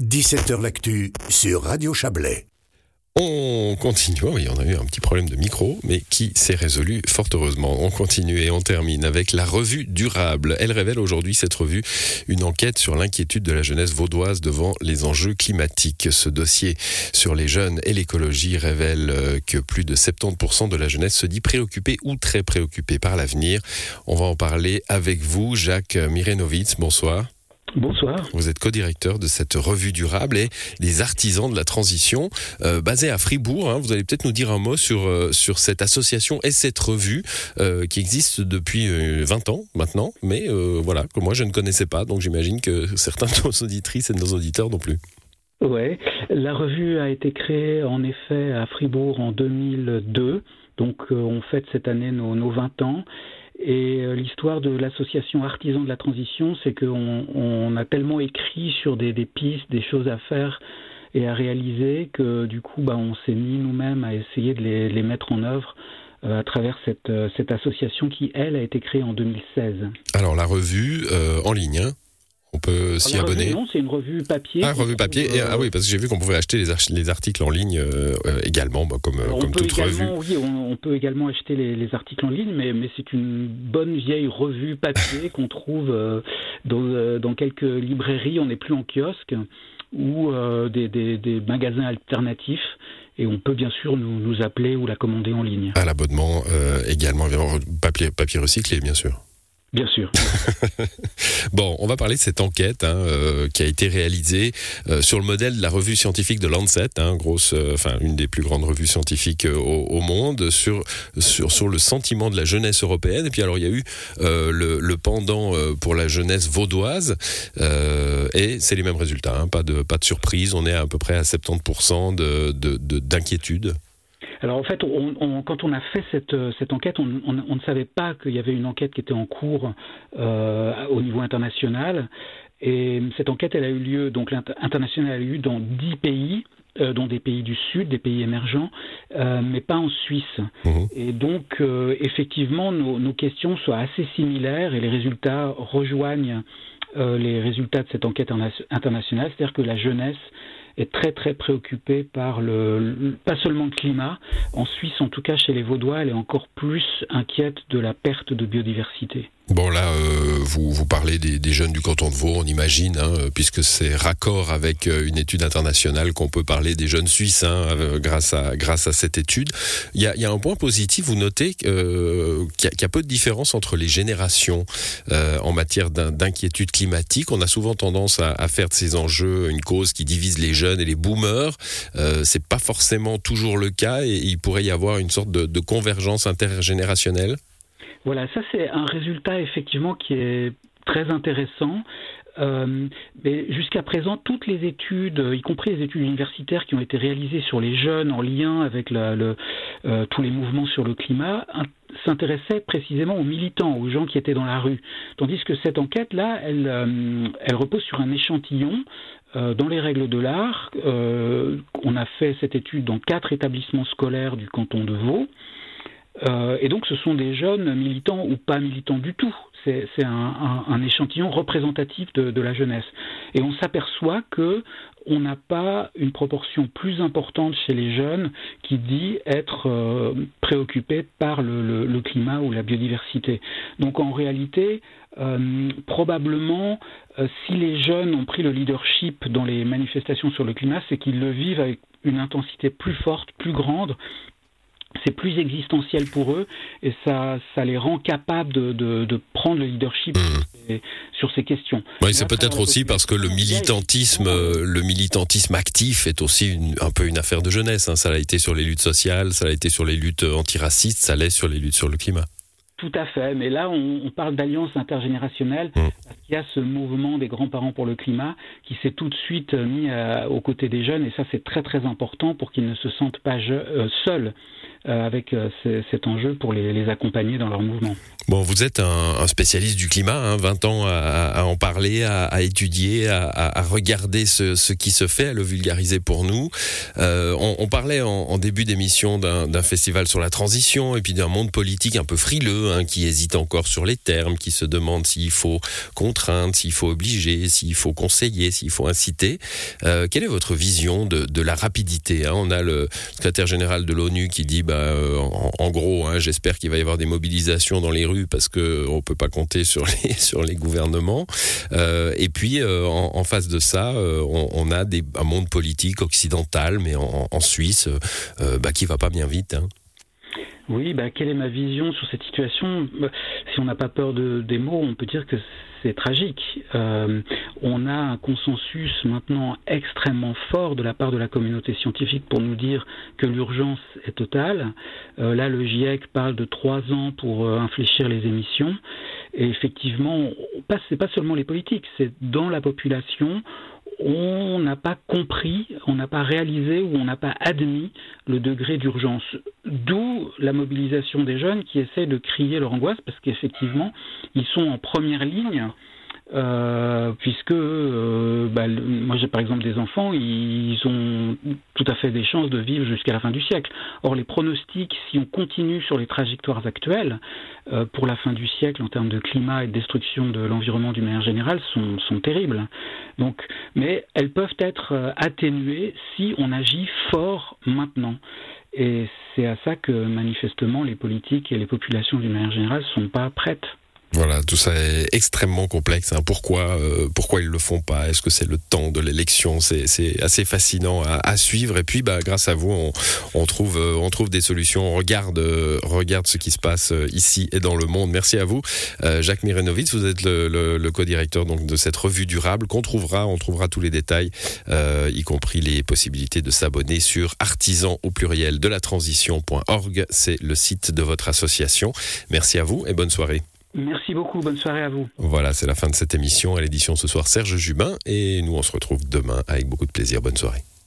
17h L'actu sur Radio Chablais. On continue, oui, on a eu un petit problème de micro, mais qui s'est résolu fort heureusement. On continue et on termine avec la revue durable. Elle révèle aujourd'hui, cette revue, une enquête sur l'inquiétude de la jeunesse vaudoise devant les enjeux climatiques. Ce dossier sur les jeunes et l'écologie révèle euh, que plus de 70% de la jeunesse se dit préoccupée ou très préoccupée par l'avenir. On va en parler avec vous, Jacques Mirenovitz. Bonsoir. Bonsoir. Vous êtes co-directeur de cette revue durable et des artisans de la transition, euh, basée à Fribourg. Hein. Vous allez peut-être nous dire un mot sur, euh, sur cette association et cette revue euh, qui existe depuis 20 ans maintenant, mais voilà, que moi je ne connaissais pas, donc j'imagine que certains de nos auditrices et de nos auditeurs non plus. Oui, la revue a été créée en effet à Fribourg en 2002, donc on fête cette année nos, nos 20 ans. Et euh, l'histoire de l'association Artisans de la Transition, c'est qu'on on a tellement écrit sur des, pistes, des choses à faire et à réaliser que du coup, bah, on s'est mis nous-mêmes à essayer de les, mettre en œuvre euh, à travers cette, euh, cette association qui, elle, a été créée en 2016. Alors la revue en ligne, hein on peut s'y abonner. Non, c'est une revue papier. Ah, revue papier. Et, ah oui, parce que j'ai vu qu'on pouvait acheter les, les, articles en ligne euh, également, bah, comme, Alors, comme toute revue. Oui, on, on, peut également acheter les, les, articles en ligne, mais, mais c'est une bonne vieille revue papier qu'on trouve euh, dans, euh, dans, quelques librairies. On n'est plus en kiosque ou euh, des, des, des, magasins alternatifs. Et on peut bien sûr nous, nous appeler ou la commander en ligne. À l'abonnement également, papier, papier recyclé, bien sûr. Bien sûr. bon, on va parler de cette enquête hein, euh, qui a été réalisée euh, sur le modèle de la revue scientifique de Lancet, hein, grosse, euh, enfin une des plus grandes revues scientifiques au, monde, sur, sur le sentiment de la jeunesse européenne. Et puis alors il y a eu le, pendant pour la jeunesse vaudoise, et c'est les mêmes résultats. Hein, pas de pas de surprise. On est à, peu près à 70% de d'inquiétude. De, de, alors en fait, on, on, quand on a fait cette, cette enquête, on, on, ne savait pas qu'il y avait une enquête qui était en cours euh, au niveau international. Et cette enquête, elle a eu lieu, donc l'international a eu lieu dans dix pays, euh, dont des pays du Sud, des pays émergents, euh, mais pas en Suisse. Mmh. Et donc, euh, effectivement, nos, nos, questions sont assez similaires et les résultats rejoignent euh, les résultats de cette enquête internationale, c'est-à-dire que la jeunesse est très très préoccupée par le, pas seulement le climat. En Suisse, en tout cas chez les Vaudois, elle est encore plus inquiète de la perte de biodiversité. Bon là, euh, vous, vous parlez des, des, jeunes du canton de Vaud, on imagine, hein, puisque c'est raccord avec euh, une étude internationale qu'on peut parler des jeunes Suisses hein, euh, grâce, à, grâce à cette étude. Il y a, y a un point positif, vous notez euh, qu'il y, y, a peu de différence entre les générations euh, en matière d'inquiétude climatique. On a souvent tendance à, à, faire de ces enjeux une cause qui divise les jeunes et les boomers. Euh, c'est pas forcément toujours le cas et il pourrait y avoir une sorte de, de convergence intergénérationnelle. Voilà, ça c'est un résultat effectivement qui est très intéressant. Euh, jusqu'à présent, toutes les études, y compris les études universitaires qui ont été réalisées sur les jeunes en lien avec euh, tous les mouvements sur le climat, s'intéressaient précisément aux militants, aux gens qui étaient dans la rue. Tandis que cette enquête-là, elle, euh, elle repose sur un échantillon dans les règles de l'art. On a fait cette étude dans quatre établissements scolaires du canton de Vaud. Euh, et donc ce sont des jeunes militants ou pas militants du tout. C'est un, un, un, échantillon représentatif de, de, la jeunesse. Et on s'aperçoit que on n'a pas une proportion plus importante chez les jeunes qui dit être euh, par le, le, le, climat ou la biodiversité. Donc en réalité, euh, probablement, euh, si les jeunes ont pris le leadership dans les manifestations sur le climat, c'est qu'ils le vivent avec une intensité plus forte, plus grande, c'est plus existentiel pour eux et ça, ça les rend capables de, de, de prendre le leadership mmh. sur ces questions. Oui, c'est peut-être aussi parce que le militantisme, le militantisme actif est aussi une, un peu une affaire de jeunesse. Hein. Ça a été sur les luttes sociales, ça a été sur les luttes antiracistes, ça l'est sur les luttes sur le climat. Tout à fait, mais là on, on parle d'alliance intergénérationnelle mmh. parce qu'il y a ce mouvement des grands-parents pour le climat qui s'est tout de suite mis à, aux côtés des jeunes et ça c'est très très important pour qu'ils ne se sentent pas euh, seuls avec cet enjeu pour les, accompagner dans leur mouvement. Bon, vous êtes un, spécialiste du climat, hein, 20 ans à, en parler, à, étudier, à, regarder ce, qui se fait, à le vulgariser pour nous. on, parlait en, début d'émission d'un festival sur la transition et puis d'un monde politique un peu frileux, hein, qui hésite encore sur les termes, qui se demande s'il faut contraindre, s'il faut obliger, s'il faut conseiller, s'il faut inciter. quelle est votre vision de, la rapidité hein? On a le secrétaire général de l'ONU qui dit, bah, euh, en, gros, hein, j'espère qu'il va y avoir des mobilisations dans les rues parce que on peut pas compter sur les gouvernements. Euh, et puis euh, en, face de ça, on, a un monde politique occidental, mais en, Suisse, bah, qui va pas bien vite. Oui, bah, quelle est ma vision sur cette situation? Si on n'a pas peur de, des mots, on peut dire que c'est tragique. Euh, on a un consensus maintenant extrêmement fort de la part de la communauté scientifique pour nous dire que l'urgence est totale. Euh, là, le GIEC parle de trois ans pour euh, infléchir les émissions. Et effectivement, ce n'est pas seulement les politiques, c'est dans la population on n'a pas compris, on n'a pas réalisé ou on n'a pas admis le degré d'urgence. D'où la mobilisation des jeunes qui essaient de crier leur angoisse parce qu'effectivement, ils sont en première ligne euh, puisque euh, bah, moi j'ai par exemple des enfants, ils ont tout à fait des chances de vivre jusqu'à la fin du siècle. Or les pronostics, si on continue sur les trajectoires actuelles, euh, pour la fin du siècle en termes de climat et de destruction de l'environnement d'une manière générale, sont, sont terribles. Donc, mais elles peuvent être atténuées si on agit fort maintenant. Et c'est à ça que manifestement les politiques et les populations d'une manière générale ne sont pas prêtes. Voilà, tout ça est extrêmement complexe. Hein. Pourquoi, euh, pourquoi ils le font pas? Est-ce que c'est le temps de l'élection? C'est assez fascinant à, suivre. Et puis, bah, grâce à vous, on, trouve, euh, on trouve des solutions. On regarde, euh, regarde ce qui se passe ici et dans le monde. Merci à vous, Jacques Mirenovitz. Vous êtes le, le, co-directeur donc de cette revue durable qu'on trouvera. On trouvera tous les détails, y compris les possibilités de s'abonner sur artisan au pluriel de la transition.org. C'est le site de votre association. Merci à vous et bonne soirée. Merci beaucoup, bonne soirée à vous. Voilà, c'est la fin de cette émission. À l'édition ce soir, Serge Jubin. Et nous, on se retrouve demain avec beaucoup de plaisir. Bonne soirée.